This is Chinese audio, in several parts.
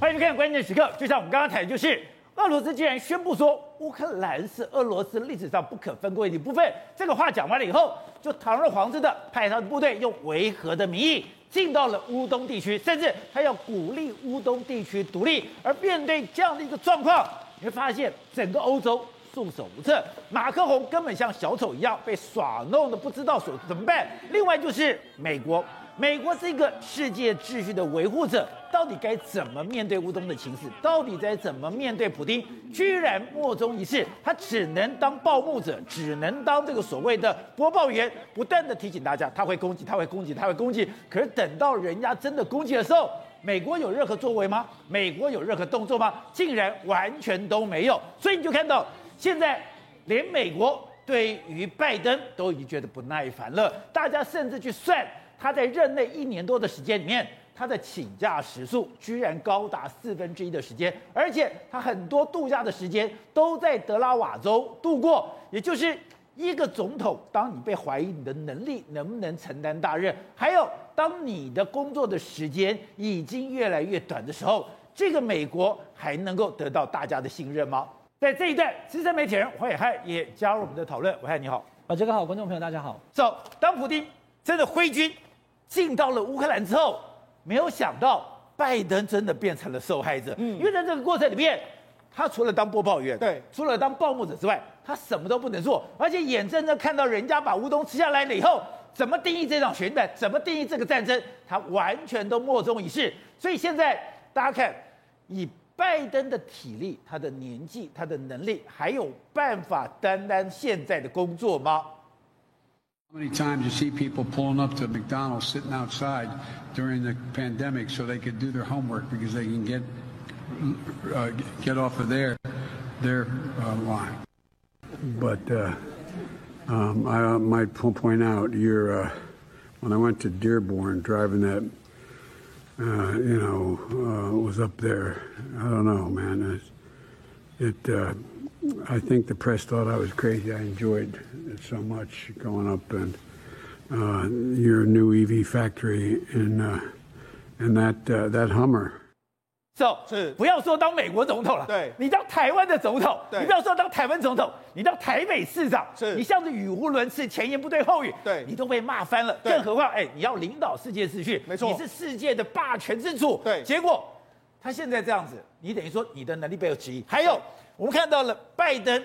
欢迎收看关键时刻。就像我们刚刚谈的，就是俄罗斯竟然宣布说乌克兰是俄罗斯历史上不可分割的一部分。这个话讲完了以后，就堂而皇之的派他的部队用维和的名义进到了乌东地区，甚至他要鼓励乌东地区独立。而面对这样的一个状况，你会发现整个欧洲束手无策，马克宏根本像小丑一样被耍弄的不知道所怎么办。另外就是美国。美国是一个世界秩序的维护者，到底该怎么面对乌东的情势？到底该怎么面对普丁？居然莫衷一是，他只能当报幕者，只能当这个所谓的播报员，不断的提醒大家他会攻击，他会攻击，他会攻击。可是等到人家真的攻击的时候，美国有任何作为吗？美国有任何动作吗？竟然完全都没有。所以你就看到现在连美国对于拜登都已经觉得不耐烦了，大家甚至去算。他在任内一年多的时间里面，他的请假时数居然高达四分之一的时间，而且他很多度假的时间都在德拉瓦州度过。也就是一个总统，当你被怀疑你的能力能不能承担大任，还有当你的工作的时间已经越来越短的时候，这个美国还能够得到大家的信任吗？在这一段，资深媒体人黄暐瀚也加入我们的讨论。暐瀚你好，啊，这个好，观众朋友大家好。走，当普丁真的挥军。进到了乌克兰之后，没有想到拜登真的变成了受害者。嗯，因为在这个过程里面，他除了当播报员，对，除了当报幕者之外，他什么都不能做，而且眼睁睁看到人家把乌东吃下来了以后，怎么定义这场选战，怎么定义这个战争，他完全都莫衷一是。所以现在大家看，以拜登的体力、他的年纪、他的能力，还有办法担当现在的工作吗？How many times you see people pulling up to McDonald's sitting outside during the pandemic so they could do their homework because they can get uh, get off of their their uh, line. But uh, um, I might point out, you're, uh, when I went to Dearborn, driving that, uh, you know, uh, was up there. I don't know, man. It. it I think the press thought I was crazy. I enjoyed it so much going up and uh, your new EV factory in uh, that uh, that Hummer. So, 是不要说当美国总统了，对，你当台湾的总统，你不要说当台湾总统，你当台北市长，是，你像是语无伦次，前言不对后语，对，你都被骂翻了，更何况哎，你要领导世界秩序，没错，你是世界的霸权之主，对，结果他现在这样子，你等于说你的能力被有质疑，还有。我们看到了拜登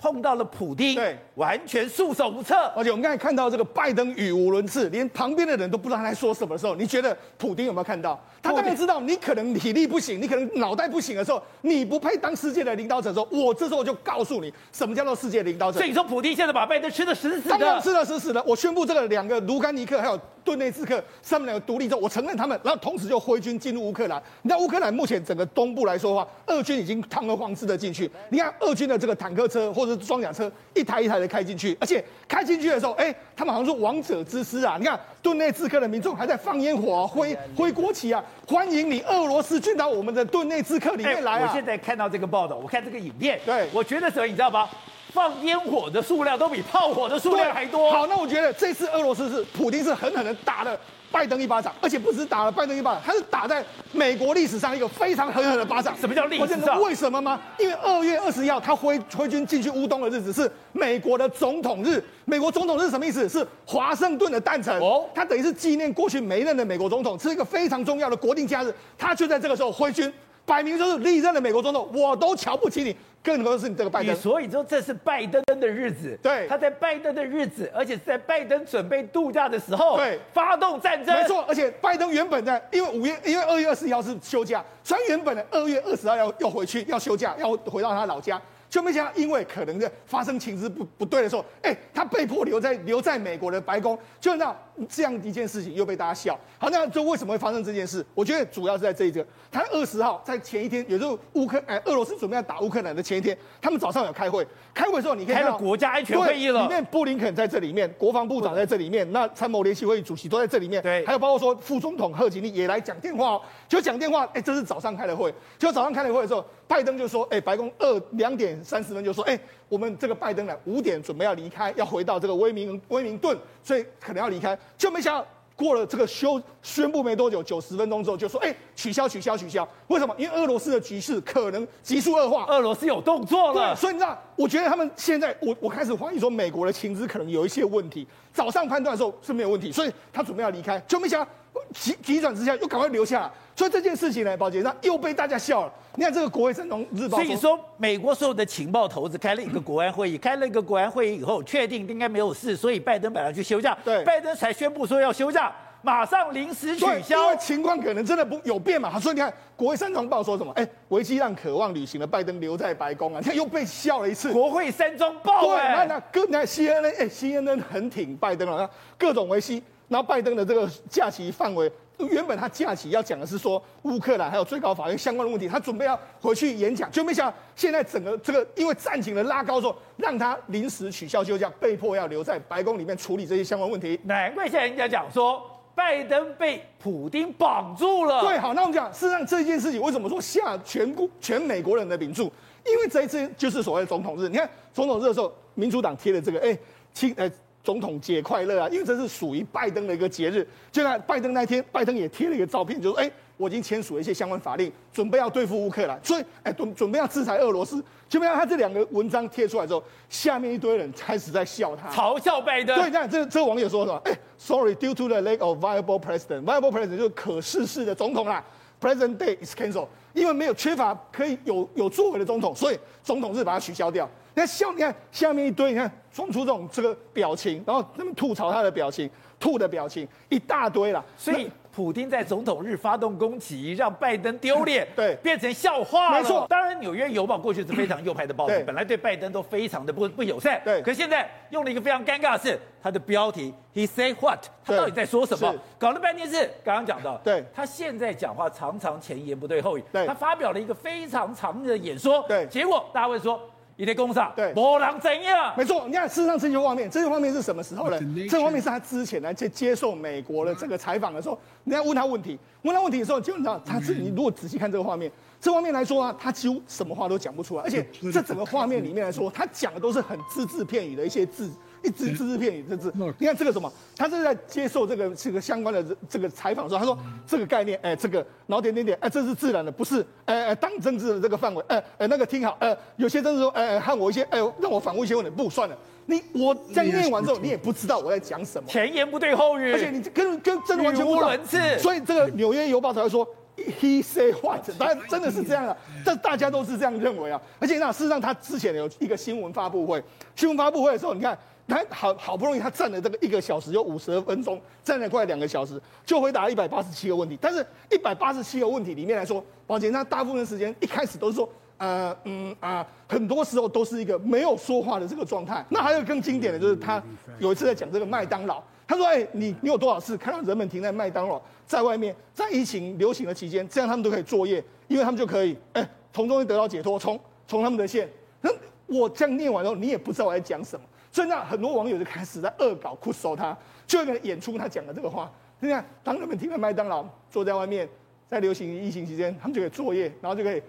碰到了普丁，对，完全束手无策。而且我们刚才看到这个拜登语无伦次，连旁边的人都不知道他在说什么的时候，你觉得普丁有没有看到？他当然知道，你可能体力不行，你可能脑袋不行的时候，你不配当世界的领导者的时候，我这时候就告诉你，什么叫做世界领导者。所以你说普京现在把拜登吃的死死的，当然吃的死死的。我宣布这个两个卢甘尼克还有顿内茨克他们两个独立之后，我承认他们，然后同时就挥军进入乌克兰。你知道乌克兰目前整个东部来说的话，俄军已经堂而皇之的进去。你看俄军的这个坦克车或者装甲车一台一台的开进去，而且开进去的时候，哎，他们好像是王者之师啊！你看顿内茨克的民众还在放烟火、啊挥挥国旗啊，欢迎你俄罗斯进到我们的顿内兹克里面来啊！我现在看到这个报道，我看这个影片，对，我觉得什么，你知道吗？放烟火的数量都比炮火的数量还多。好，那我觉得这次俄罗斯是普京是狠狠的打了拜登一巴掌，而且不止打了拜登一巴掌，他是打在美国历史上一个非常狠狠的巴掌。什么叫历史上？为什么吗？因为二月二十一号他挥挥军进去乌东的日子是美国的总统日。美国总统日什么意思？是华盛顿的诞辰哦，他等于是纪念过去每一任的美国总统，是一个非常重要的国定假日。他就在这个时候挥军。摆明就是历任的美国总统，我都瞧不起你，更何况是你这个拜登。所以说这是拜登的日子，对，他在拜登的日子，而且是在拜登准备度假的时候，对，发动战争。没错，而且拜登原本在，因为五月，因为二月二十一号是休假，所以原本的二月二十号要要回去要休假，要回到他老家。就没想到，因为可能的发生情势不不对的时候，哎、欸，他被迫留在留在美国的白宫，就让这样一件事情又被大家笑。好，那就为什么会发生这件事？我觉得主要是在这一个，他二十号在前一天，也就是乌克哎俄罗斯准备要打乌克兰的前一天，他们早上有开会，开会的时候你可以看到开了国家安全会议了，里面布林肯在这里面，国防部长在这里面，那参谋联席会议主席都在这里面，对，还有包括说副总统贺锦丽也来讲电话哦，就讲电话，哎、欸，这是早上开的会，就早上开的会的时候，拜登就说，哎、欸，白宫二两点三十分就说，哎、欸。我们这个拜登呢，五点准备要离开，要回到这个威明威明顿，所以可能要离开，就没想到过了这个休宣布没多久，九十分钟之后就说，哎，取消取消取消。为什么？因为俄罗斯的局势可能急速恶化，俄罗斯有动作了。对，所以你知道，我觉得他们现在，我我开始怀疑说，美国的情资可能有一些问题。早上判断的时候是没有问题，所以他准备要离开，就没想到急急转直下，又赶快留下来。所以这件事情呢，宝杰，那又被大家笑了。你看这个《国会山东日报》，所以说美国所有的情报头子开了一个国安会议，开了一个国安会议以后，确定应该没有事，所以拜登本来去休假，对，拜登才宣布说要休假。马上临时取消，因为情况可能真的不有变嘛。所以你看，国会山东报说什么？哎，维基让渴望旅行的拜登留在白宫啊！你看又被笑了一次。国会山东报，对，那那各那 CNN 哎，CNN 很挺拜登了，各种维基。然后拜登的这个假期范围，原本他假期要讲的是说乌克兰还有最高法院相关的问题，他准备要回去演讲，就没想到现在整个这个因为战情的拉高之后，让他临时取消休假，被迫要留在白宫里面处理这些相关问题。难怪现在人家讲说。拜登被普丁绑住了。对，好，那我们讲，事实上这件事情为什么说下全国全美国人的名著？因为这一次就是所谓的总统日。你看总统日的时候，民主党贴的这个，哎，亲，哎，总统节快乐啊！因为这是属于拜登的一个节日。就在拜登那天，拜登也贴了一个照片，就说，哎。我已经签署了一些相关法令，准备要对付乌克兰，所以哎，准准备要制裁俄罗斯。就没有他这两个文章贴出来之后，下面一堆人开始在笑他，嘲笑拜登。对，这样这这个网友说什么？哎，sorry，due to the lack of viable president，viable president 就是可世事的总统啦。President day is cancelled，因为没有缺乏可以有有作为的总统，所以总统是把它取消掉。你看笑，你看下面一堆，你看装出这种这个表情，然后他们吐槽他的表情，吐的表情一大堆啦，所以。普京在总统日发动攻击，让拜登丢脸，对，变成笑话。没错，当然《纽约邮报》过去是非常右派的报纸，本来对拜登都非常的不不友善。对，可是现在用了一个非常尴尬的是，他的标题 “He say what”，他到底在说什么？搞了半天是刚刚讲到，对，他现在讲话常常前言不对后语。对，他发表了一个非常长的演说。对，结果大家会说。你的工厂对，波浪怎样？没错，你看，事实上这些画面，这些画面是什么时候呢？这个画面是他之前来接接受美国的这个采访的时候，人家问他问题，问他问题的时候，基本上他是你如果仔细看这个画面，这画面来说啊，他几乎什么话都讲不出来，而且 这整个画面里面来说，他讲的都是很只字片语的一些字。一直只字片语，这字，你看这个什么？他是在接受这个这个相关的这个采访的时候，他说这个概念，哎，这个，然后点点点，哎，这是自然的，不是，哎哎，当政治的这个范围，哎哎，那个听好，呃，有些政治说，哎，和我一些，哎，让我反问一些问题，不算了，你我这样念完之后，你也不知道我在讲什么，前言不对后语，而且你跟跟真的完全不伦次，所以这个纽约邮报才会说，He say what？当然真的是这样啊，这大家都是这样认为啊，而且那事实上他之前有一个新闻发布会，新闻发布会的时候，你看。他好好不容易，他站了这个一个小时，有五十分钟，站了快两个小时，就回答一百八十七个问题。但是，一百八十七个问题里面来说，宝杰他大部分时间一开始都是说，呃嗯啊、很多时候都是一个没有说话的这个状态。那还有更经典的就是他有一次在讲这个麦当劳，他说：“哎、你你有多少次看到人们停在麦当劳，在外面，在疫情流行的期间，这样他们都可以作业，因为他们就可以哎从中得到解脱，从从他们的线。那我这样念完之后，你也不知道我在讲什么。”所以那很多网友就开始在恶搞、酷搜他，就为了演出他讲的这个话。你看，当人们停在麦当劳，坐在外面，在流行疫情期间，他们就可以作业，然后就可以，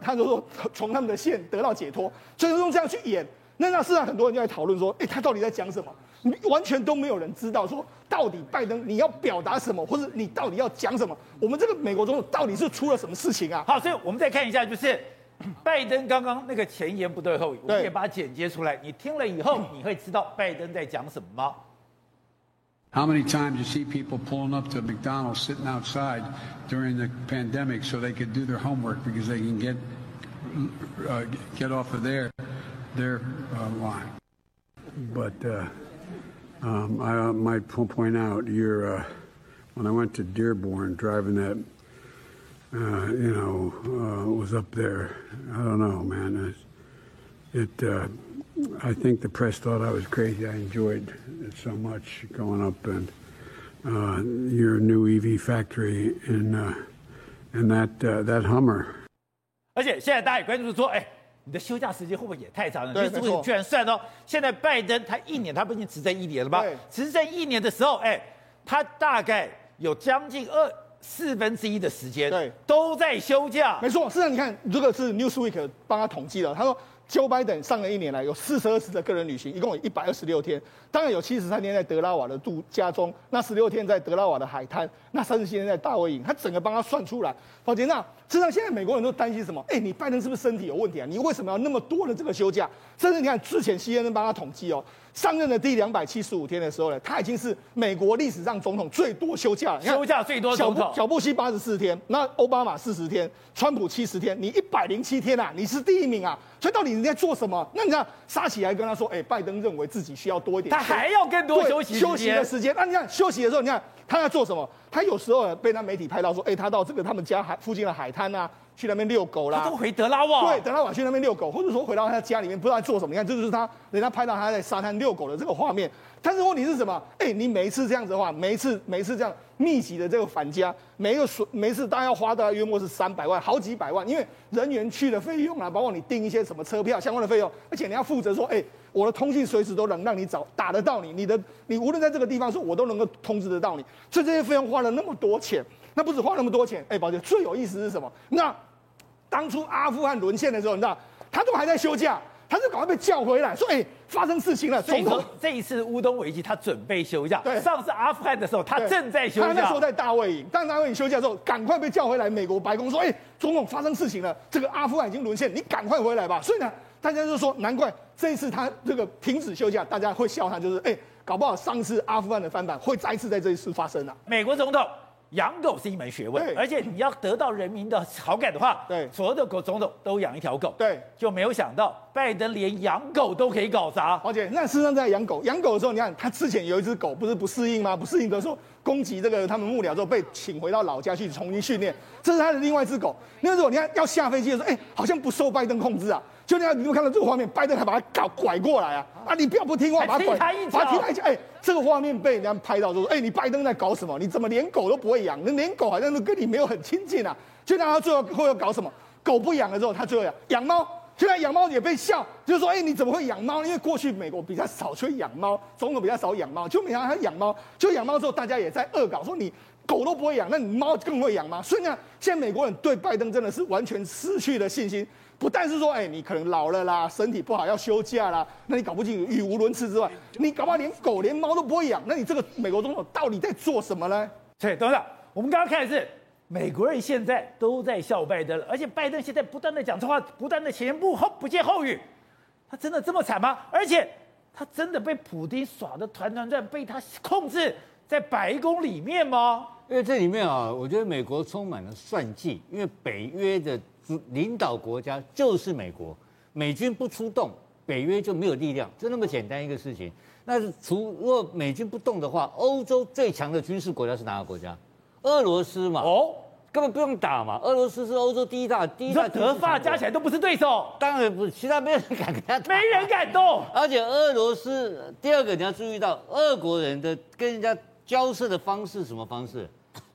他就说从他们的线得到解脱。所以用这样去演，那那事实上很多人就在讨论说，哎，他到底在讲什么？你完全都没有人知道说，到底拜登你要表达什么，或者你到底要讲什么？我们这个美国总统到底是出了什么事情啊？好，所以我们再看一下，就是。拜登刚刚那个前言不对后语，我们也把它剪接出来。你听了以后，你会知道拜登在讲什么吗？How many times you see people pulling up to McDonald's, sitting outside during the pandemic, so they could do their homework because they can get uh, get off of their their uh, line. But uh, um, I might point out, you're uh, when I went to Dearborn, driving that. uh, you know, uh, was up there. I don't know, man. It, it uh, I think the press thought I was crazy. I enjoyed it so much going up and uh, your new EV factory in uh, in that uh, that Hummer. 而且现在大家也关注说，哎，你的休假时间会不会也太长了？对，就是居然算到现在拜登他一年，他不已经执政一年了吗？执政一年的时候，哎，他大概有将近二。 四分之一的时间，对，都在休假。没错，事实上你看，这个是 Newsweek 帮他统计了，他说。Joe Biden 上了一年来有四十二次的个人旅行，一共有一百二十六天。当然有七十三天在德拉瓦的度假中，那十六天在德拉瓦的海滩，那三十七天在大卫营。他整个帮他算出来。宝杰，那实际上现在美国人都担心什么？哎、欸，你拜登是不是身体有问题啊？你为什么要那么多的这个休假？甚至你看之前 CNN 帮他统计哦。上任的第两百七十五天的时候呢，他已经是美国历史上总统最多休假了。休假最多总统，小布希八十四天，那奥巴马四十天，川普七十天，你一百零七天啊，你是第一名啊！所以到底你在做什么？那你看沙奇还跟他说，哎、欸，拜登认为自己需要多一点，他还要更多休息休息的时间。那你看休息的时候，你看他在做什么？他有时候被那媒体拍到说，哎、欸，他到这个他们家海附近的海滩啊。去那边遛狗啦，他都回德拉瓦，对，德拉瓦去那边遛狗，或者说回到他家里面，不知道在做什么。你看，这就是他，人家拍到他在沙滩遛狗的这个画面。但是问题是什么？哎、欸，你每一次这样子的话，每一次每一次这样密集的这个返家，每一个所每一次大概要花大概约莫是三百万，好几百万，因为人员去的费用啊，包括你订一些什么车票相关的费用，而且你要负责说，哎、欸，我的通讯随时都能让你找打得到你，你的你无论在这个地方说，我都能够通知得到你。所以这些费用花了那么多钱，那不止花那么多钱，哎、欸，宝姐最有意思是什么？那当初阿富汗沦陷的时候，你知道，他都还在休假，他就赶快被叫回来，说：“哎、欸，发生事情了。”总统这一次乌东危机，他准备休假。对，上次阿富汗的时候，他正在休假。他那时候在大卫营，当大卫营休假的时候，赶快被叫回来。美国白宫说：“哎、欸，总统发生事情了，这个阿富汗已经沦陷，你赶快回来吧。”所以呢，大家就说，难怪这一次他这个停止休假，大家会笑他，就是哎、欸，搞不好上次阿富汗的翻版会再次在这一次发生了。美国总统。养狗是一门学问，而且你要得到人民的好感的话，对，所有的狗总统都养一条狗，对，就没有想到拜登连养狗都可以搞砸。而且那事实上在养狗，养狗的时候，你看他之前有一只狗不是不适应吗？不适应的时候攻击这个他们幕僚之后被请回到老家去重新训练，这是他的另外一只狗。那时候你看要下飞机的时候，哎，好像不受拜登控制啊。就那样，你有看到这个画面，拜登还把他搞拐过来啊！啊，你不要不听话，把他拐，把他踢他一脚。哎，这个画面被人家拍到，就说：哎，你拜登在搞什么？你怎么连狗都不会养？那连狗好像都跟你没有很亲近啊！就那他最后会要搞什么？狗不养了之后，他最后养养猫。现在养猫也被笑，就是说：哎，你怎么会养猫？因为过去美国比较少去养猫，总统比较少养猫，就没想到他养猫。就养猫之后，大家也在恶搞，说你狗都不会养，那你猫更会养吗？所以呢，现在美国人对拜登真的是完全失去了信心。不但是说，哎、欸，你可能老了啦，身体不好要休假啦，那你搞不清语无伦次之外，你搞不好连狗连猫都不会养，那你这个美国总统到底在做什么呢？对，董事长，我们刚刚看的是美国人现在都在笑拜登了，而且拜登现在不断的讲错话，不断的前言不后不接后语，他真的这么惨吗？而且他真的被普丁耍的团团转，被他控制在白宫里面吗？因为这里面啊，我觉得美国充满了算计，因为北约的。领导国家就是美国，美军不出动，北约就没有力量，就那么简单一个事情。那除如果美军不动的话，欧洲最强的军事国家是哪个国家？俄罗斯嘛。哦，根本不用打嘛。俄罗斯是欧洲第一大，第一大。德法加起来都不是对手。当然不是，其他没有人敢跟他打。没人敢动。而且俄罗斯第二个你要注意到，俄国人的跟人家交涉的方式什么方式，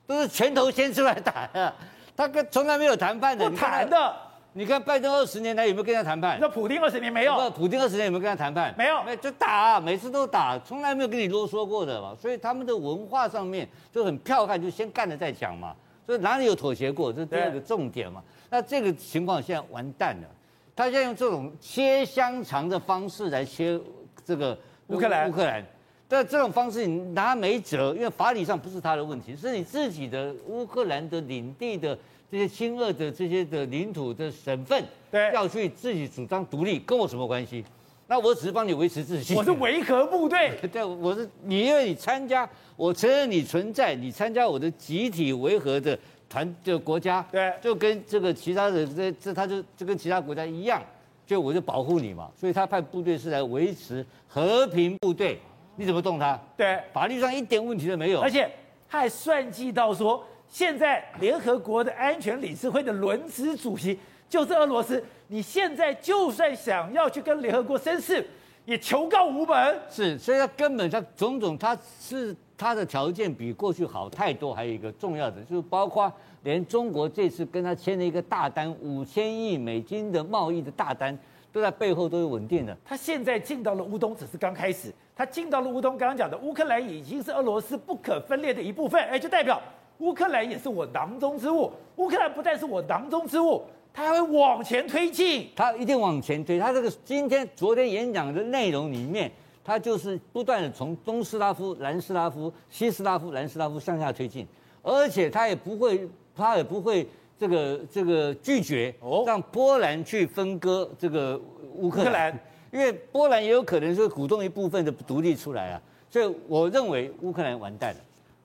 都是拳头先出来打呀。他跟从来没有谈判的，不谈的。你看拜登二十年来有没有跟他谈判？那普京二十年没有？不，普京二十年有没有跟他谈判？没有，没就打，每次都打，从来没有跟你啰嗦过的嘛。所以他们的文化上面就很剽悍，就先干了再讲嘛。所以哪里有妥协过？这是第二个重点嘛。那这个情况现在完蛋了，他现在用这种切香肠的方式来切这个乌克兰，乌克兰。但这种方式你拿没辙，因为法理上不是他的问题，是你自己的乌克兰的领地的这些亲俄的这些的领土的省份，对，要去自己主张独立，跟我什么关系？那我只是帮你维持秩序。我是维和部队，对，我是你因为你参加，我承认你存在，你参加我的集体维和的团的国家，对，就跟这个其他的这这他就就跟其他国家一样，就我就保护你嘛，所以他派部队是来维持和平部队。你怎么动他？对，法律上一点问题都没有。而且他还算计到说，现在联合国的安全理事会的轮值主席就是俄罗斯。你现在就算想要去跟联合国申诉，也求告无门。是，所以他根本他种种，他是他的条件比过去好太多。还有一个重要的，就是包括连中国这次跟他签了一个大单，五千亿美金的贸易的大单。都在背后都是稳定的。他现在进到了乌东，只是刚开始。他进到了乌东，刚刚讲的乌克兰已经是俄罗斯不可分裂的一部分，哎，就代表乌克兰也是我囊中之物。乌克兰不但是我囊中之物，他还会往前推进，他一定往前推。他这个今天、昨天演讲的内容里面，他就是不断的从东斯拉夫、南斯拉夫、西斯拉夫、南斯拉夫向下推进，而且他也不会，他也不会这个这个拒绝让波兰去分割这个乌克兰，因为波兰也有可能是鼓动一部分的独立出来啊。所以我认为乌克兰完蛋了。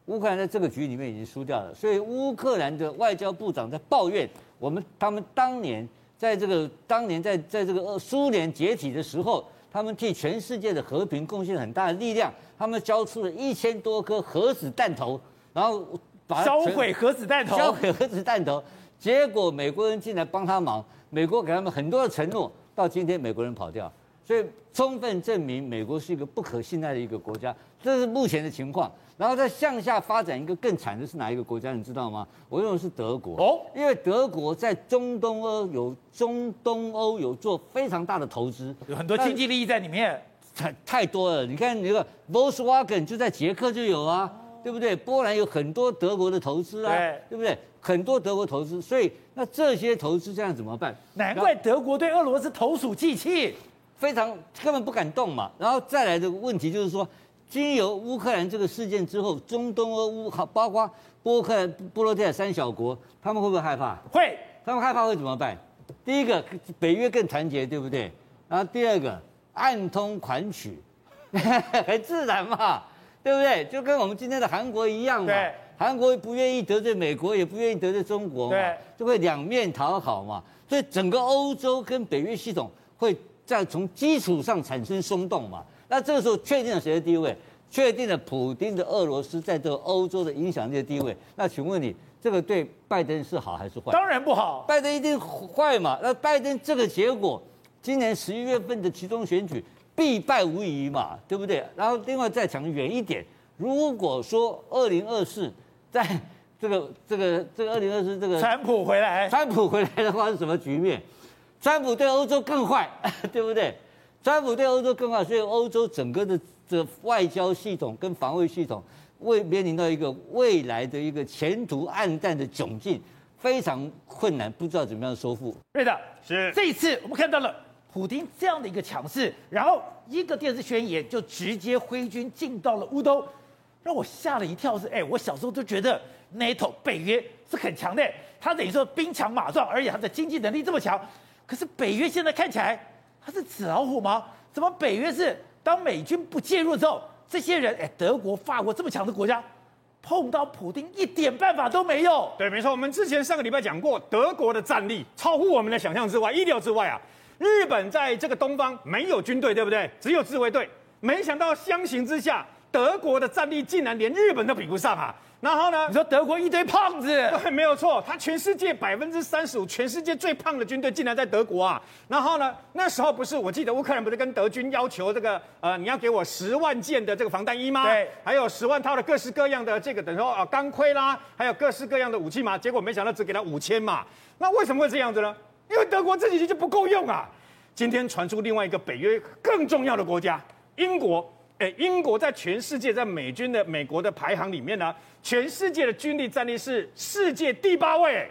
乌克兰在这个局里面已经输掉了，所以乌克兰的外交部长在抱怨我们，他们当年在这个当年在在这个苏联解体的时候，他们替全世界的和平贡献很大的力量，他们交出了一千多颗核子弹头，然后把销毁核子弹头，销毁核子弹头，结果美国人进来帮他忙，美国给他们很多的承诺，到今天美国人跑掉，所以充分证明美国是一个不可信赖的一个国家，这是目前的情况。然后再向下发展一个更惨的是哪一个国家？你知道吗？我认为是德国哦，因为德国在中东欧有中东欧有做非常大的投资，有很多经济利益在里面，太太多了。你看那个 Volkswagen 就在捷克就有啊，对不对？波兰有很多德国的投资啊，对，对不对？很多德国投资，所以那这些投资这样怎么办？难怪德国对俄罗斯投鼠忌器，非常根本不敢动嘛。然后再来的问题就是说。经由乌克兰这个事件之后，中东欧乌好，包括波克兰、波罗的海三小国，他们会不会害怕？会，他们害怕会怎么办？第一个，北约更团结，对不对？然后第二个，暗通款曲，很自然嘛，对不对？就跟我们今天的韩国一样嘛。对。韩国不愿意得罪美国，也不愿意得罪中国嘛，就会两面讨好嘛。所以整个欧洲跟北约系统会在从基础上产生松动嘛。那这个时候确定了谁的地位？确定了普丁的俄罗斯在这个欧洲的影响力的地位。那请问你，这个对拜登是好还是坏？当然不好，拜登一定坏嘛。那拜登这个结果，今年十一月份的其中选举必败无疑嘛，对不对？然后另外再讲远一点，如果说二零二四在 这个这个这个二零二四这个川普回来，川普回来的话是什么局面？川普对欧洲更坏，对不对？川普对欧洲更坏，所以欧洲整个的这个外交系统跟防卫系统，未面临到一个未来的一个前途暗淡的窘境，非常困难，不知道怎么样收复。对的，是这一次我们看到了普丁这样的一个强势，然后一个电视宣言就直接挥军进到了乌东，让我吓了一跳。是哎，我小时候就觉得 NATO 北约是很强的，他等于说兵强马壮，而且他的经济能力这么强，可是北约现在看起来。他是纸老虎吗？怎么北约是当美军不介入之后，这些人哎，德国、法国这么强的国家，碰到普丁一点办法都没有。对，没错，我们之前上个礼拜讲过，德国的战力超乎我们的想象之外、意料之外啊。日本在这个东方没有军队，对不对？只有自卫队。没想到相形之下，德国的战力竟然连日本都比不上啊！然后呢？你说德国一堆胖子，对，没有错。他全世界百分之三十五，全世界最胖的军队竟然在德国啊！然后呢？那时候不是，我记得乌克兰不是跟德军要求这个呃，你要给我十万件的这个防弹衣吗？对，还有十万套的各式各样的这个等于说啊钢盔啦，还有各式各样的武器嘛。结果没想到只给他五千嘛。那为什么会这样子呢？因为德国自己就不够用啊。今天传出另外一个北约更重要的国家英国。哎，英国在全世界在美军的美国的排行里面呢，全世界的军力战力是世界第八位。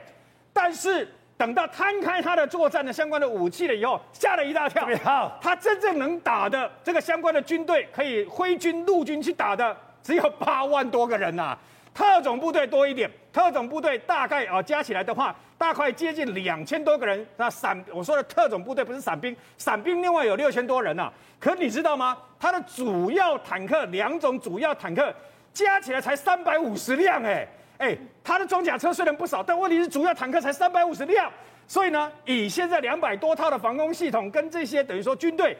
但是等到摊开他的作战的相关的武器了以后，吓了一大跳。好，他真正能打的这个相关的军队，可以挥军陆军去打的，只有八万多个人呐、啊。特种部队多一点，特种部队大概啊加起来的话，大概接近两千多个人。那伞我说的特种部队不是伞兵，伞兵另外有六千多人呐、可你知道吗？它的主要坦克两种主要坦克加起来才三百五十辆，哎哎，它的装甲车虽然不少，但问题是主要坦克才三百五十辆。所以呢，以现在两百多套的防空系统跟这些等于说军队，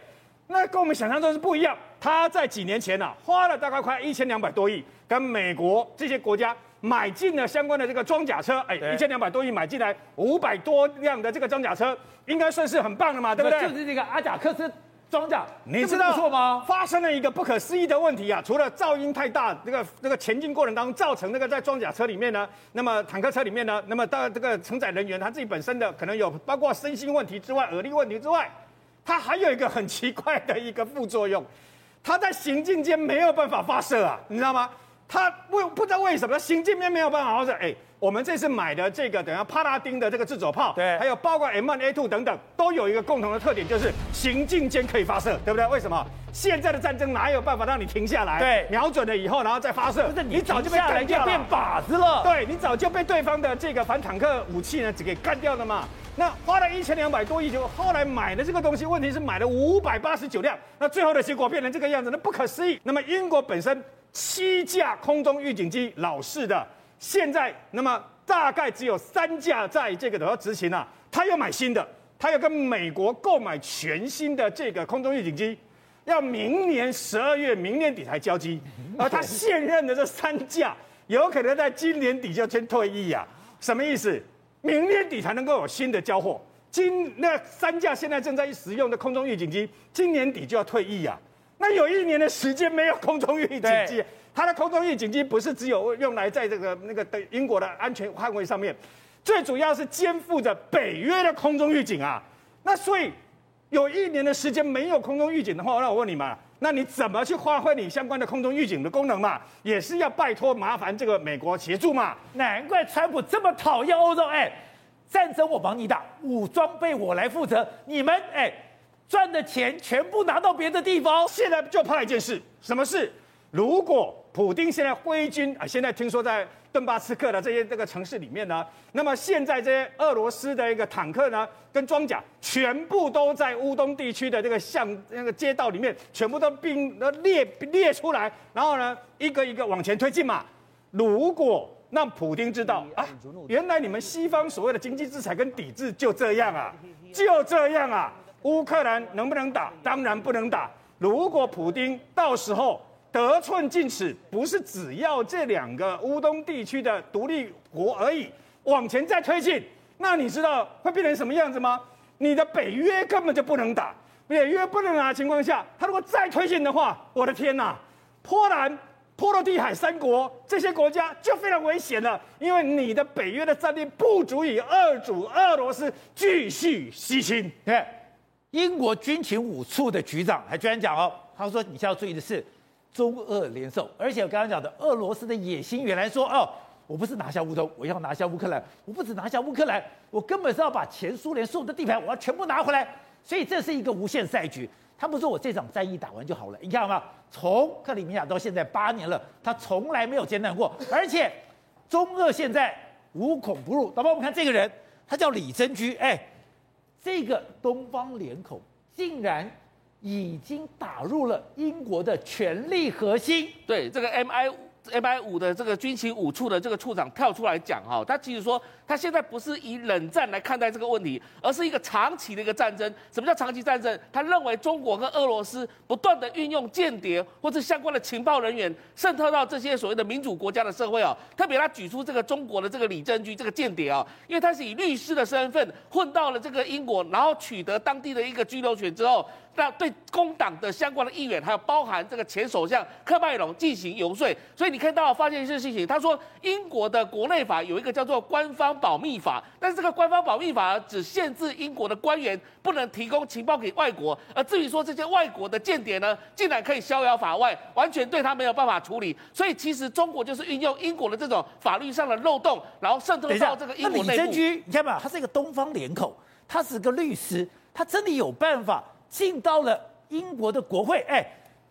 那跟我们想象中是不一样。他在几年前呐、啊，花了大概快一千两百多亿。跟美国这些国家买进了相关的这个装甲车，哎，一千两百多亿买进来五百多辆的这个装甲车，应该算是很棒的嘛，对不对？就是这个阿贾克斯装甲，你知道错吗？发生了一个不可思议的问题啊，除了噪音太大，这个这个前进过程当中造成那个在装甲车里面呢，那么坦克车里面呢，那么到这个承载人员他自己本身的可能有包括身心问题之外，耳力问题之外，它还有一个很奇怪的一个副作用，它在行进间没有办法发射啊，你知道吗？他为不知道为什么行进间没有办法好好说，哎，我们这次买的这个等下帕拉丁的这个自走炮，对还有包括 M1 A2 等等，都有一个共同的特点，就是行进间可以发射，对不对？为什么？现在的战争哪有办法让你停下来？对瞄准了以后，然后再发射，不是你早就被干掉了变靶子了。对你早就被对方的这个反坦克武器呢，只给干掉了嘛。那花了一千两百多亿，就后来买的这个东西，问题是买了五百八十九辆，那最后的结果变成这个样子，那不可思议。那么英国本身七架空中预警机老式的，现在那么大概只有三架在这个都要执行啊，他要买新的，他要跟美国购买全新的这个空中预警机，要明年十二月明年底才交机，而他现任的这三架有可能在今年底就先退役啊，什么意思？明年底才能够有新的交货，今那三架现在正在使用的空中预警机，今年底就要退役啊。那有一年的时间没有空中预警机，它的空中预警机不是只有用来在这个那个的英国的安全捍卫上面，最主要是肩负着北约的空中预警啊。那所以有一年的时间没有空中预警的话，那我问你们，那你怎么去发挥你相关的空中预警的功能嘛？也是要拜托麻烦这个美国协助嘛？难怪川普这么讨厌欧洲。哎，战争我帮你打，武装备我来负责，你们哎赚的钱全部拿到别的地方。现在就怕一件事，什么事？如果普丁现在挥军啊，现在听说在顿巴斯克的这些这个城市里面呢，那么现在这些俄罗斯的一个坦克呢，跟装甲全部都在乌东地区的这个巷那个街道里面，全部都并列列出来，然后呢，一个一个往前推进嘛。如果让普丁知道啊，原来你们西方所谓的经济制裁跟抵制就这样啊，就这样啊，乌克兰能不能打？当然不能打。如果普丁到时候，得寸进尺，不是只要这两个乌东地区的独立国而已，往前再推进，那你知道会变成什么样子吗？你的北约根本就不能打，北约不能打的情况下，他如果再推进的话，我的天哪，波兰、波罗的海三国这些国家就非常危险了，因为你的北约的战力不足以遏阻俄罗斯继续西侵。英国军情五处的局长还居然讲哦，他说你需要注意的是。中俄联手，而且我刚刚讲的俄罗斯的野心，原来说哦，我不是拿下乌东，我要拿下乌克兰，我不止拿下乌克兰，我根本是要把前苏联所有的地盘，我要全部拿回来。所以这是一个无限赛局。他不说我这场战役打完就好了，你看到吗？从克里米亚到现在八年了，他从来没有间断过。而且中俄现在无孔不入。那么，我们看这个人，他叫李珍居，哎，这个东方脸孔竟然。已经打入了英国的权力核心。对，这个 MI MI 五的这个军情五处的这个处长跳出来讲哈，他其实说他现在不是以冷战来看待这个问题，而是一个长期的一个战争。什么叫长期战争？他认为中国跟俄罗斯不断的运用间谍或者相关的情报人员渗透到这些所谓的民主国家的社会啊。特别他举出这个中国的这个李正军这个间谍啊，因为他是以律师的身份混到了这个英国，然后取得当地的一个居留权之后。那对工党的相关的议员，还有包含这个前首相科麦隆进行游说，所以你看到发现一件事情，他说英国的国内法有一个叫做官方保密法，但是这个官方保密法只限制英国的官员不能提供情报给外国，而至于说这些外国的间谍呢，竟然可以逍遥法外，完全对他没有办法处理。所以其实中国就是运用英国的这种法律上的漏洞，然后渗透到这个英国内部。李珍居，你看嘛，他是一个东方脸孔，他是个律师，他真的有办法。进到了英国的国会，哎，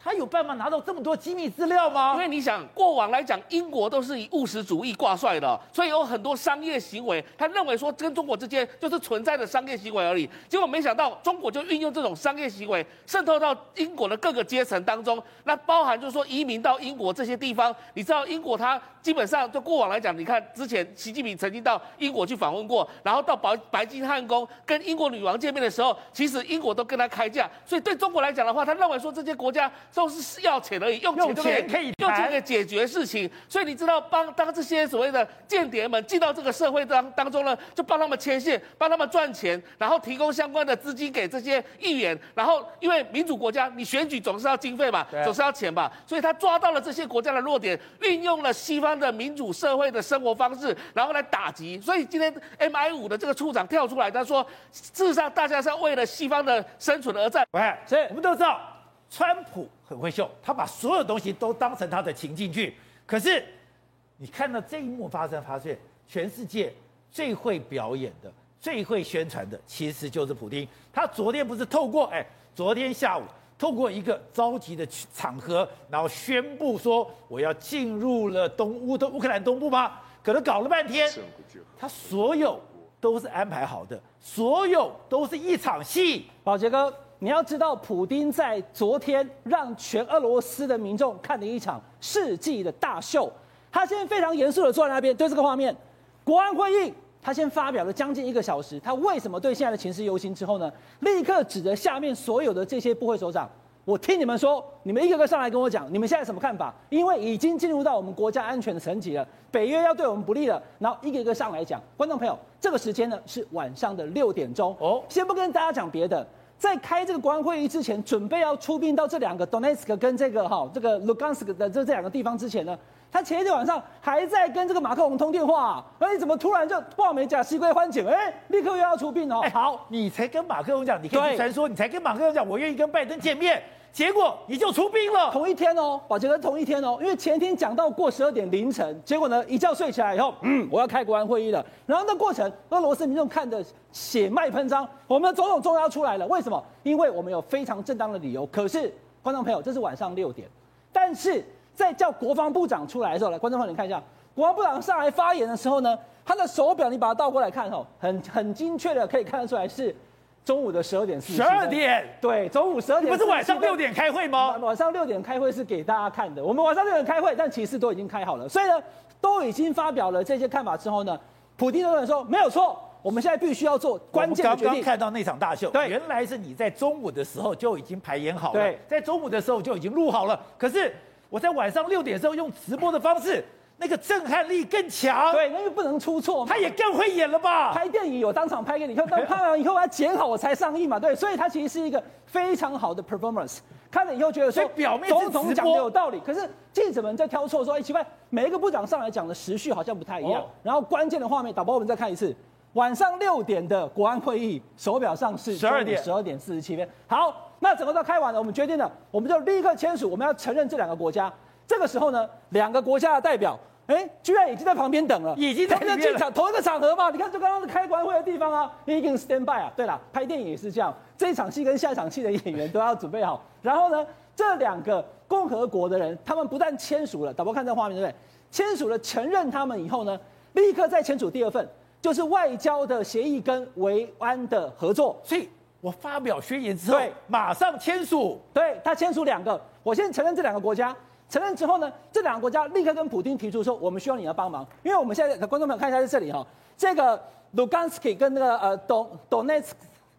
他有办法拿到这么多机密资料吗？因为你想，过往来讲，英国都是以务实主义挂帅的，所以有很多商业行为，他认为说跟中国之间就是存在的商业行为而已。结果没想到，中国就运用这种商业行为渗透到英国的各个阶层当中，那包含就是说移民到英国这些地方。你知道，英国它基本上就过往来讲，你看之前习近平曾经到英国去访问过，然后到白白金汉宫跟英国女王见面的时候，其实英国都跟他开价。所以对中国来讲的话，他认为说这些国家都是要钱而已，用钱就可以，用钱可以用钱可以解决事情。所以你知道，帮当这些所谓的间谍们进到这个社会当当中呢，就帮他们牵线，帮他们赚钱，然后提供相关的资金给这些议员。然后因为民主国家，你选举总是要经费嘛，总是要钱吧，所以他抓到了这些国家的弱点，运用了西方。的民主社会的生活方式，然后来打击。所以今天 MI 五的这个处长跳出来，他说：“事实上，大家是要为了西方的生存而战。”喂，所以我们都知道，川普很会秀，他把所有东西都当成他的情境剧。可是，你看到这一幕发生，发现全世界最会表演的、最会宣传的，其实就是普丁。他昨天不是透过哎，昨天下午透过一个着急的场合，然后宣布说我要进入了东乌的乌克兰东部吗？可能搞了半天，他所有都是安排好的，所有都是一场戏。宝杰哥，你要知道，普丁在昨天让全俄罗斯的民众看了一场世纪的大秀。他现在非常严肃的坐在那边，对这个画面，国安会议，他先发表了将近一个小时。他为什么对现在的情势忧心之后呢？立刻指着下面所有的这些部会首长。我听你们说，你们一个个上来跟我讲，你们现在什么看法？因为已经进入到我们国家安全的层级了，北约要对我们不利了，然后一个一个上来讲。观众朋友，这个时间呢是晚上的六点钟哦。先不跟大家讲别的，在开这个国安会议之前，准备要出兵到这两个 Donetsk 跟这个哈这个 Lugansk 的这这两个地方之前呢，他前一天晚上还在跟这个马克龙通电话，那你怎么突然就报美甲西归欢景？哎，立刻又要出兵哦。哎，好，你才跟马克龙讲，你可以传说，你才跟马克龙讲，我愿意跟拜登见面。结果你就出兵了，同一天哦，宝杰哥同一天哦，因为前天讲到过十二点凌晨，结果呢一觉睡起来以后，嗯，我要开国安会议了。然后那过程，俄罗斯民众看的血脉喷张，我们的总统终于要出来了。为什么？因为我们有非常正当的理由。可是观众朋友，这是晚上六点，但是在叫国防部长出来的时候，来，观众朋友你看一下，国防部长上来发言的时候呢，他的手表你把它倒过来看哦，很很精确的可以看得出来是。中午的十二点四十，十二点，对，中午十二点，不是晚上六点开会吗？晚上六点开会是给大家看的，我们晚上六点开会，但其实都已经开好了，所以呢，都已经发表了这些看法之后呢，普丁的人说没有错，我们现在必须要做关键的决定。刚刚看到那场大秀，对，原来是你在中午的时候就已经排演好了，对，在中午的时候就已经录好了，可是我在晚上六点的时候用直播的方式。那个震撼力更强，对，那个不能出错。他也更会演了吧？拍电影有当场拍给你看，但拍完以后我要剪好我才上映嘛，对，所以他其实是一个非常好的 performance。看了以后觉得说，表面总统讲的有道理，可是记者们在挑错，说，哎，奇怪，每一个部长上来讲的时序好像不太一样。然后关键的画面，导播我们再看一次，晚上六点的国安会议，手表上是十二点十二点四十七分。好，那整个都开完了，我们决定了，我们就立刻签署，我们要承认这两个国家。这个时候呢，两个国家的代表。哎，居然已经在旁边等了，已经在那进场同一个场合嘛？你看，就刚刚是开国安会的地方啊，已经 stand by 啊。对了，拍电影也是这样，这一场戏跟下一场戏的演员都要准备好。然后呢，这两个共和国的人，他们不但签署了，导播看这画面对不对？签署了承认他们以后呢，立刻再签署第二份，就是外交的协议跟维安的合作。所以我发表宣言之后，对，马上签署。对，他签署两个，我先承认这两个国家。承认之后呢，这两个国家立刻跟普京提出说，我们需要你的帮忙，因为我们现在观众朋友看一下在这里哈，这个卢甘斯克跟那个呃东东涅茨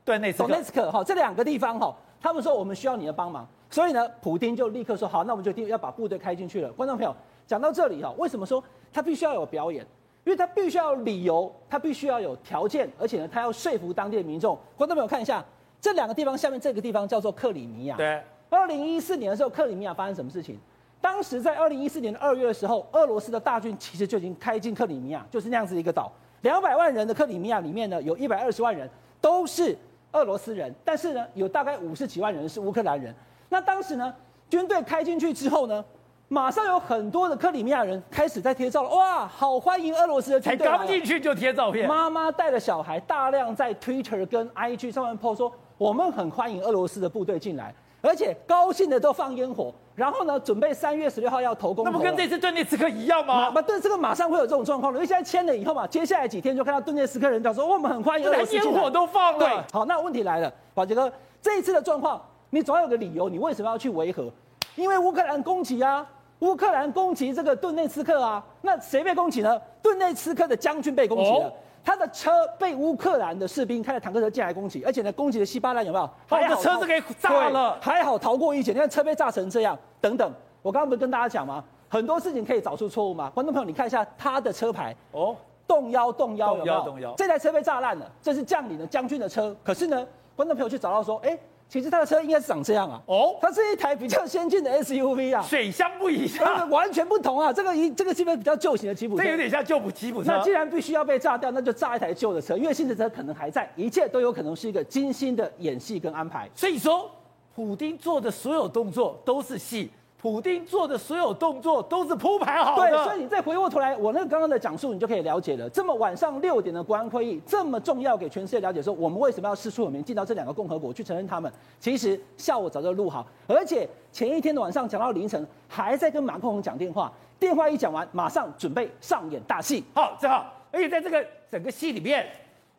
对内东涅茨克哈这两个地方哈，他们说我们需要你的帮忙，所以呢，普京就立刻说好，那我们就定要把部队开进去了。观众朋友讲到这里哈，为什么说他必须要有表演？因为他必须要有理由，他必须要有条件，而且呢，他要说服当地的民众。观众朋友看一下这两个地方，下面这个地方叫做克里米亚。对，二零一四年的时候，克里米亚发生什么事情？当时在二零一四年的二月的时候，俄罗斯的大军其实就已经开进克里米亚，就是那样子一个岛。两百万人的克里米亚里面呢，有一百二十万人都是俄罗斯人，但是呢，有大概五十几万人是乌克兰人。那当时呢，军队开进去之后呢，马上有很多的克里米亚人开始在贴照了。哇，好欢迎俄罗斯的军队！才刚进去就贴照片，妈妈带着小孩大量在 Twitter 跟 IG 上面 po 说，我们很欢迎俄罗斯的部队进来。而且高兴的都放烟火，然后呢，准备三月十六号要投攻。那不跟这次顿涅茨克一样吗？不，对，这个马上会有这种状况了。因为现在签了以后嘛，接下来几天就看到顿涅茨克人讲说，我们很欢迎俄罗斯。连烟火都放了。对，好，那问题来了，宝杰哥，这一次的状况，你总要有个理由，你为什么要去维和？因为乌克兰攻击啊，乌克兰攻击这个顿涅茨克啊，那谁被攻击呢？顿涅茨克的将军被攻击了。哦他的车被乌克兰的士兵开着坦克车进来攻击，而且呢，攻击的稀巴烂，有没有？把这车子给炸了，还好逃过一劫。你看车被炸成这样，等等。我刚刚不是跟大家讲吗？很多事情可以找出错误吗？观众朋友，你看一下他的车牌哦，动幺动幺，有没有？动幺动幺。这台车被炸烂了，这是将领的将军的车。可是呢，观众朋友去找到说，哎。其实他的车应该是长这样啊，哦，它是一台比较先进的 SUV 啊，水箱不一样，完全不同啊。这个一这个基本比较旧型的吉普车，这有点像旧普吉普车。那既然必须要被炸掉，那就炸一台旧的车，因为新的车可能还在，一切都有可能是一个精心的演戏跟安排。所以说，普丁做的所有动作都是戏。普丁做的所有动作都是铺排好对，的。所以你再回过头来，我那个刚刚的讲述，你就可以了解了。这么晚上六点的国安会议这么重要，给全世界了解说，我们为什么要四出有名，进到这两个共和国去承认他们？其实下午早就录好，而且前一天的晚上讲到凌晨，还在跟马克龙讲电话，电话一讲完，马上准备上演大戏。好，正好，而且在这个整个戏里面，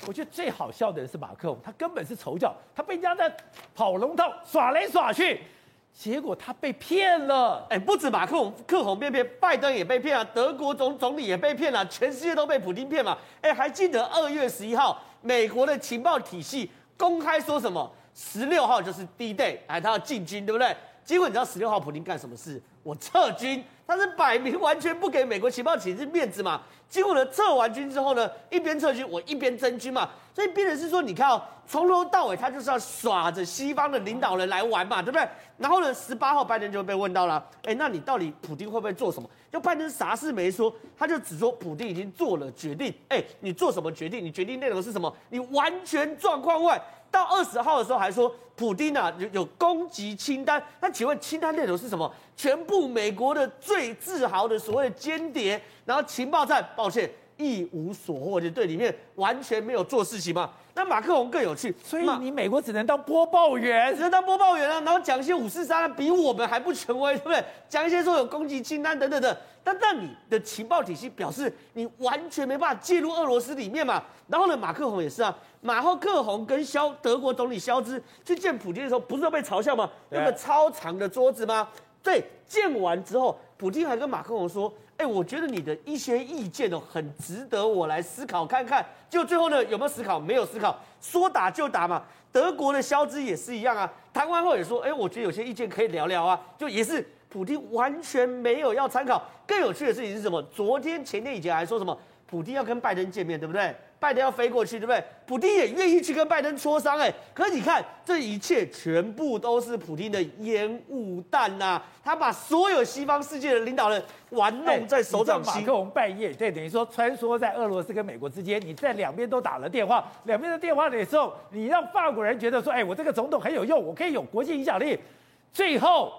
我觉得最好笑的人是马克宏，他根本是丑角，他被人家在跑龙套耍来耍去。结果他被骗了，哎，不止马克宏，克宏被骗，拜登也被骗了，德国总总理也被骗了，全世界都被普丁骗嘛。哎，还记得二月十一号，美国的情报体系公开说什么？十六号就是 D-Day，哎，他要进军，对不对？结果你知道十六号普丁干什么事？我撤军，他是摆明完全不给美国情报体系面子嘛。结果呢，撤完军之后呢，一边撤军，我一边增军嘛。所以变成是说，你看哦，从头到尾他就是要耍着西方的领导人来玩嘛，对不对？然后呢，十八号拜登就被问到了，哎，那你到底普丁会不会做什么？就拜登啥事没说，他就只说普丁已经做了决定。哎，你做什么决定？你决定内容是什么？你完全状况外。到二十号的时候还说，普丁啊有有攻击清单，那请问清单内容是什么？全部美国的最自豪的所谓的间谍，然后情报站，抱歉一无所获，就对里面完全没有做事情嘛。那马克龙更有趣，所以你美国只能当播报员，只能当播报员啊，然后讲一些五四三，比我们还不权威，对不对？讲一些说有攻击清单等等的，但但你的情报体系表示你完全没办法介入俄罗斯里面嘛。然后呢，马克宏也是啊，马克宏跟肖德国总理肖兹去见普京的时候，不是都被嘲笑吗？那个超长的桌子吗？对，见完之后，普京还跟马克宏说。哎，我觉得你的一些意见哦，很值得我来思考看看。就最后呢，有没有思考？没有思考，说打就打嘛。德国的肖兹也是一样啊，谈完后也说，哎，我觉得有些意见可以聊聊啊。就也是普京完全没有要参考。更有趣的事情是什么？昨天前天以前还说什么？普京要跟拜登见面，对不对？拜登要飞过去，对不对？普丁也愿意去跟拜登磋商，哎，可是你看，这一切全部都是普丁的烟雾弹呐！他把所有西方世界的领导人玩弄在手掌心。马克龙半夜，对，等于说穿梭在俄罗斯跟美国之间，你在两边都打了电话，两边的电话的时候，你让法国人觉得说，哎，我这个总统很有用，我可以有国际影响力。最后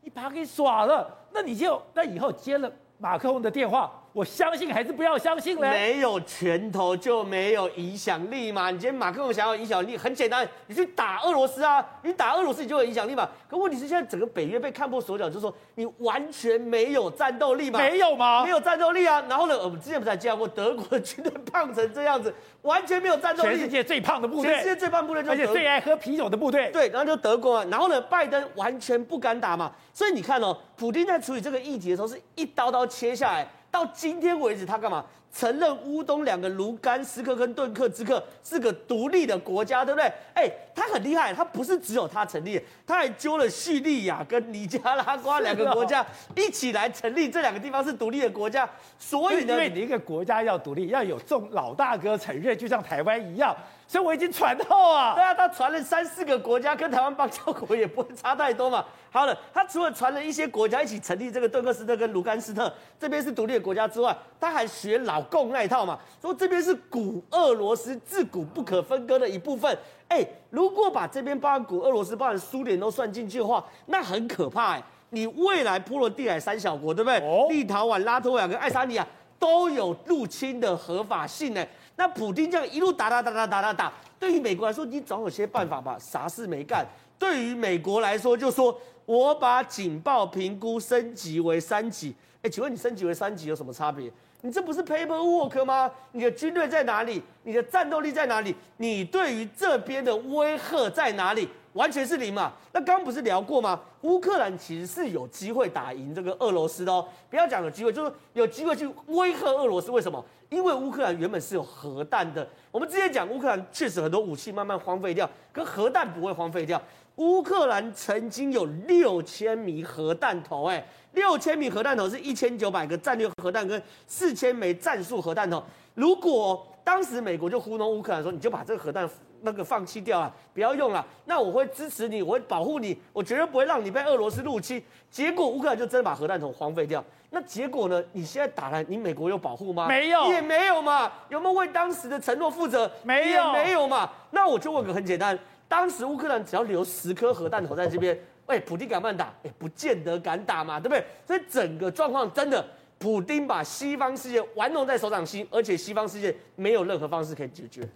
你把他给耍了，那你就那以后接了马克龙的电话。我相信还是不要相信呢？没有拳头就没有影响力嘛。你今天马克龙想要影响力，很简单，你去打俄罗斯啊，你打俄罗斯你就有影响力嘛。可问题是现在整个北约被看破手脚，就是说你完全没有战斗力嘛？没有吗？没有战斗力啊。然后呢，我们之前不是还讲过，德国的军队胖成这样子，完全没有战斗力。全世界最胖的部队，全世界最胖部队，而且最爱喝啤酒的部队。对，然后就德国啊。然后呢，拜登完全不敢打嘛。所以你看哦，普京在处理这个议题的时候，是一刀刀切下来。到今天为止，他干嘛？承认乌东两个卢甘斯克跟顿克之克是个独立的国家，对不对？哎，他很厉害，他不是只有他成立，他还揪了叙利亚跟尼加拉瓜两个国家一起来成立这两个地方是独立的国家。所以呢，因为你一个国家要独立，要有众老大哥承认，就像台湾一样。所以我已经传到啊，对啊，他传了三四个国家，跟台湾邦交国也不会差太多嘛。好了，他除了传了一些国家一起成立这个顿克斯特跟卢甘斯特这边是独立的国家之外，他还学老共那一套嘛，说这边是古俄罗斯自古不可分割的一部分。哎，如果把这边包含古俄罗斯、包含苏联都算进去的话，那很可怕哎。你未来波罗的海三小国，对不对？哦，立陶宛、拉脱维亚跟爱沙尼亚都有入侵的合法性呢。那普丁这样一路打打打打打打打，对于美国来说，你总有些办法吧？啥事没干。对于美国来说，就说我把警报评估升级为三级。哎，请问你升级为三级有什么差别？你这不是 paperwork 吗？你的军队在哪里？你的战斗力在哪里？你对于这边的威吓在哪里？完全是零嘛？那刚刚不是聊过吗？乌克兰其实是有机会打赢这个俄罗斯的哦。不要讲有机会，就是有机会去威吓俄罗斯。为什么？因为乌克兰原本是有核弹的。我们之前讲乌克兰确实很多武器慢慢荒废掉，可核弹不会荒废掉。乌克兰曾经有六千枚核弹头，哎，六千枚核弹头是一千九百个战略核弹跟四千枚战术核弹头。如果当时美国就糊弄乌克兰说，你就把这个核弹。那个放弃掉啊，不要用了。那我会支持你，我会保护你，我绝对不会让你被俄罗斯入侵。结果乌克兰就真的把核弹头荒废掉。那结果呢？你现在打来，你美国有保护吗？没有，也没有嘛。有没有为当时的承诺负责？没有，没有嘛。那我就问个很简单：当时乌克兰只要留十颗核弹头在这边，哎，普丁敢不敢打？哎，不见得敢打嘛，对不对？所以整个状况真的，普丁把西方世界玩弄在手掌心，而且西方世界没有任何方式可以解决。